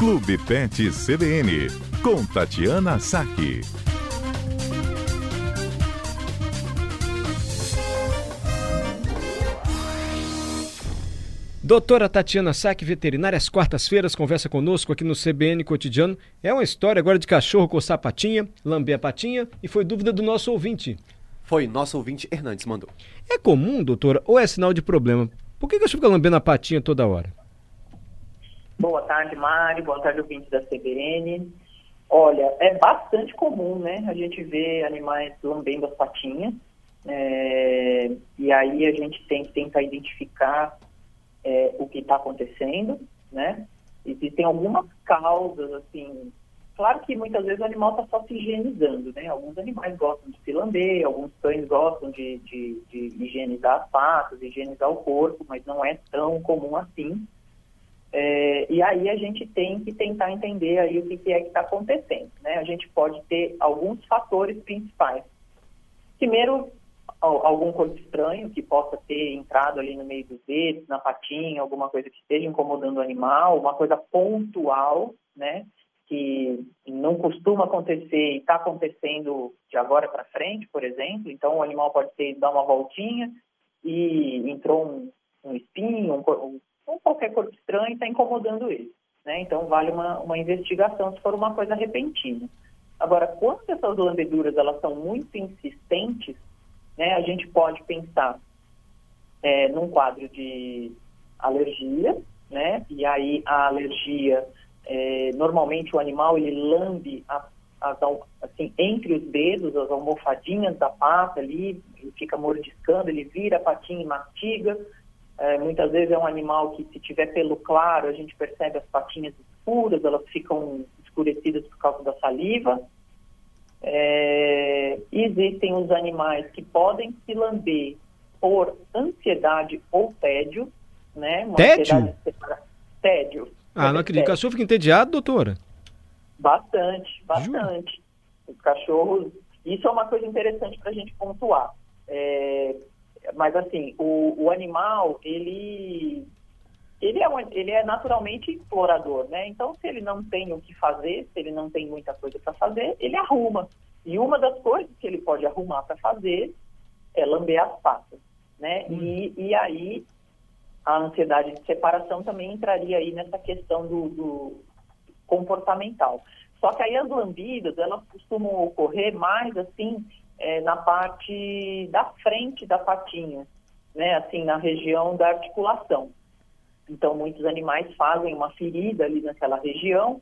Clube Pet CBN, com Tatiana Saque. Doutora Tatiana Saque, veterinária, às quartas-feiras, conversa conosco aqui no CBN Cotidiano. É uma história agora de cachorro coçar a patinha, lamber a patinha e foi dúvida do nosso ouvinte. Foi, nosso ouvinte Hernandes mandou. É comum, doutora, ou é sinal de problema? Por que o cachorro fica lambendo a patinha toda hora? Tarde, Mário. Boa tarde, ouvinte da CBN. Olha, é bastante comum, né? A gente vê animais lambendo as patinhas. É, e aí a gente tem que tentar identificar é, o que está acontecendo, né? Existem algumas causas, assim. Claro que muitas vezes o animal está só se higienizando, né? Alguns animais gostam de se lamber, alguns cães gostam de, de, de higienizar as patas, higienizar o corpo, mas não é tão comum assim. É, e aí a gente tem que tentar entender aí o que, que é que está acontecendo. Né? A gente pode ter alguns fatores principais. Primeiro, algum corpo estranho que possa ter entrado ali no meio dos dedos, na patinha, alguma coisa que esteja incomodando o animal, uma coisa pontual, né? Que não costuma acontecer e está acontecendo de agora para frente, por exemplo. Então, o animal pode ter dar uma voltinha e entrou um, um espinho, um, ou qualquer corpo estranho está incomodando ele. Né? Então, vale uma, uma investigação se for uma coisa repentina. Agora, quando essas lambeduras elas são muito insistentes, né, a gente pode pensar é, num quadro de alergia, né? E aí a alergia, é, normalmente o animal ele lambe as, assim, entre os dedos, as almofadinhas da pata ali, ele fica mordiscando, ele vira a patinha e mastiga. É, muitas vezes é um animal que, se tiver pelo claro, a gente percebe as patinhas escuras, elas ficam escurecidas por causa da saliva. É, existem os animais que podem se lamber por ansiedade ou tédio, né? Uma tédio? Tédio. Ah, não acredito. O cachorro fica entediado, doutora? Bastante, bastante. Jura? Os cachorros... Isso é uma coisa interessante para a gente pontuar. É, mas assim, o, o animal, ele ele é, um, ele é naturalmente explorador, né? Então, se ele não tem o que fazer, se ele não tem muita coisa para fazer, ele arruma. E uma das coisas que ele pode arrumar para fazer é lamber as patas, né? Hum. E, e aí a ansiedade de separação também entraria aí nessa questão do, do comportamental. Só que aí as lambidas, elas costumam ocorrer mais assim é, na parte da frente da patinha, né? Assim, na região da articulação. Então, muitos animais fazem uma ferida ali naquela região,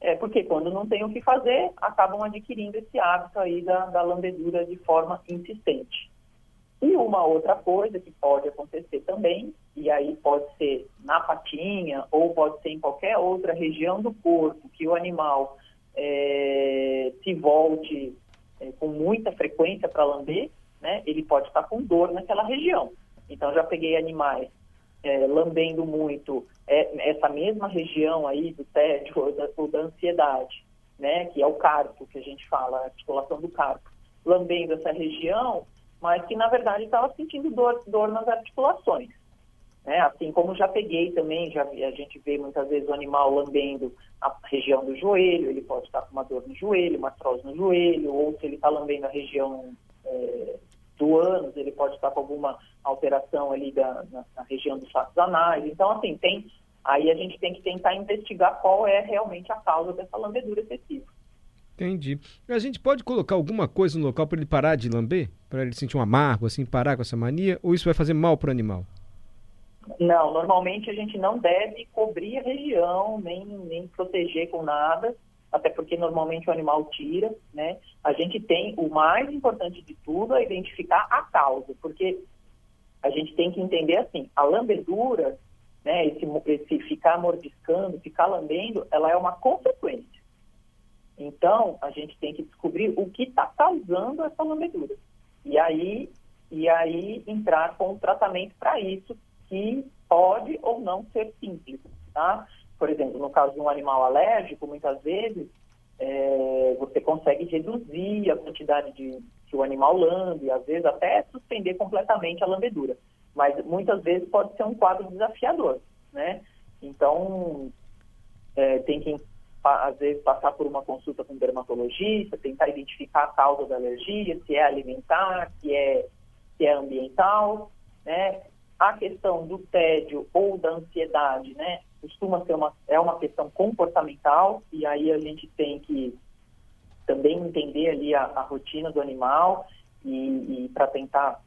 é, porque quando não tem o que fazer, acabam adquirindo esse hábito aí da, da lambedura de forma insistente. E uma outra coisa que pode acontecer também, e aí pode ser na patinha ou pode ser em qualquer outra região do corpo que o animal é, se volte é, com muita frequência para lamber, né, ele pode estar com dor naquela região. Então, já peguei animais é, lambendo muito é, essa mesma região aí do tédio ou da, ou da, ansiedade, né, que é o carpo, que a gente fala, a articulação do carpo, lambendo essa região, mas que na verdade estava sentindo dor, dor nas articulações. Né? Assim como já peguei também, já a gente vê muitas vezes o animal lambendo a região do joelho, ele pode estar com uma dor no joelho, uma artrose no joelho, ou se ele está lambendo a região é, do ânus, ele pode estar com alguma alteração ali da, na, na região dos fatos anais. Então, assim, tem, aí a gente tem que tentar investigar qual é realmente a causa dessa lambedura excessiva. Entendi. A gente pode colocar alguma coisa no local para ele parar de lamber? Para ele sentir um amargo, assim, parar com essa mania? Ou isso vai fazer mal para o animal? Não, normalmente a gente não deve cobrir a região, nem, nem proteger com nada até porque normalmente o animal tira, né? A gente tem, o mais importante de tudo é identificar a causa, porque a gente tem que entender assim, a lambedura, né, esse, esse ficar mordiscando, ficar lambendo, ela é uma consequência. Então, a gente tem que descobrir o que está causando essa lambedura. E aí, e aí entrar com um tratamento para isso, que pode ou não ser simples, tá? por exemplo, no caso de um animal alérgico, muitas vezes é, você consegue reduzir a quantidade de que o animal lambe, às vezes até suspender completamente a lambedura. Mas muitas vezes pode ser um quadro desafiador, né? Então, é, tem que, às vezes, passar por uma consulta com um dermatologista, tentar identificar a causa da alergia, se é alimentar, se é, se é ambiental, né? A questão do tédio ou da ansiedade, né? Costuma ser uma, é uma questão comportamental, e aí a gente tem que também entender ali a, a rotina do animal e, e para tentar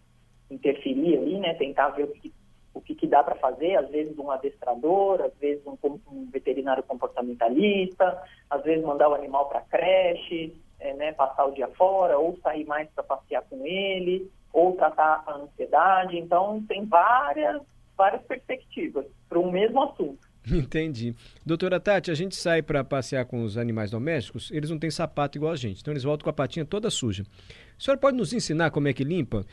interferir ali, né? Tentar ver o que, o que, que dá para fazer, às vezes um adestrador, às vezes um, um, veterinário comportamentalista, às vezes mandar o animal para creche, é, né? Passar o dia fora, ou sair mais para passear com ele, ou tratar a ansiedade. Então, tem várias, várias perspectivas para o mesmo assunto. Entendi. Doutora Tati, a gente sai para passear com os animais domésticos, eles não têm sapato igual a gente, então eles voltam com a patinha toda suja. A senhora pode nos ensinar como é que limpa?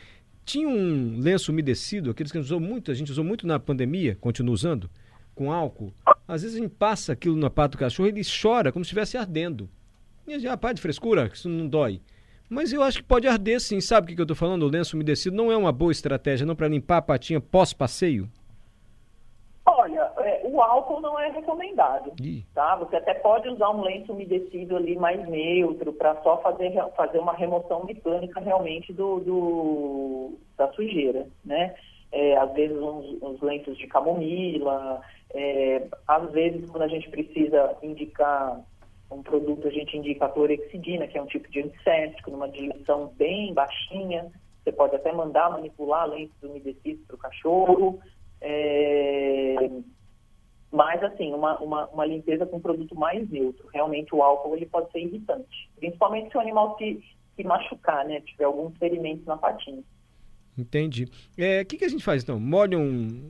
Tinha um lenço umedecido, aqueles que a gente usou muito, a gente usou muito na pandemia, continua usando, com álcool. Às vezes a gente passa aquilo na pata do cachorro e ele chora como se estivesse ardendo. E a gente, ah, de frescura, isso não dói. Mas eu acho que pode arder sim, sabe o que eu estou falando? O lenço umedecido não é uma boa estratégia não para limpar a patinha pós-passeio? Olha, é, o álcool não é recomendado, Ih. tá? Você até pode usar um lenço umedecido ali mais neutro para só fazer, fazer uma remoção mecânica realmente do, do da sujeira, né? É, às vezes uns, uns, lenços de camomila, é, às vezes quando a gente precisa indicar um produto, a gente indica a clorexidina, que é um tipo de antisséptico, numa diluição bem baixinha. Você pode até mandar manipular lenços umedecidos para o cachorro. É... Mas, assim, uma, uma, uma, limpeza com produto mais neutro. Realmente, o álcool ele pode ser irritante. Principalmente se o animal se, se machucar, né? Tiver alguns ferimentos na patinha. Entendi. O é, que, que a gente faz, então? Molha um,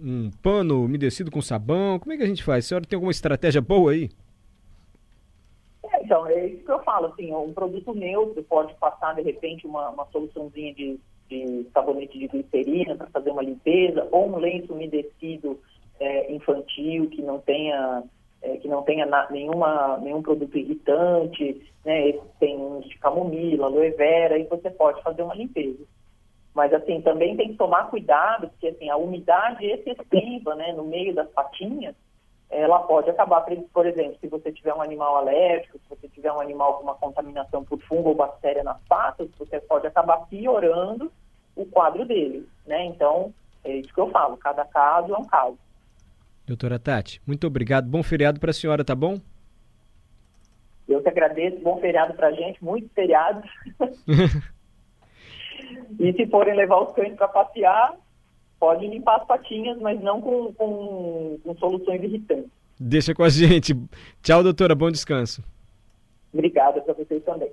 um pano umedecido com sabão? Como é que a gente faz? A senhora tem alguma estratégia boa aí? Então, é isso que eu falo. Assim, um produto neutro pode passar, de repente, uma, uma soluçãozinha de de sabonete de glicerina para fazer uma limpeza, ou um lenço umedecido é, infantil que não tenha é, que não tenha na, nenhuma, nenhum produto irritante, né? tem uns de camomila, aloe vera, e você pode fazer uma limpeza. Mas assim, também tem que tomar cuidado, porque assim, a umidade excessiva né, no meio das patinhas, ela pode acabar, por exemplo, se você tiver um animal alérgico, se você tiver um animal com uma contaminação por fungo ou bactéria nas patas, você pode acabar piorando o quadro dele, né? Então, é isso que eu falo, cada caso é um caso. Doutora Tati, muito obrigado. Bom feriado para a senhora, tá bom? Eu que agradeço. Bom feriado para a gente, muitos feriados. e se forem levar os cães para passear, pode limpar as patinhas, mas não com, com, com soluções irritantes. Deixa com a gente. Tchau, doutora. Bom descanso. Obrigada para vocês também.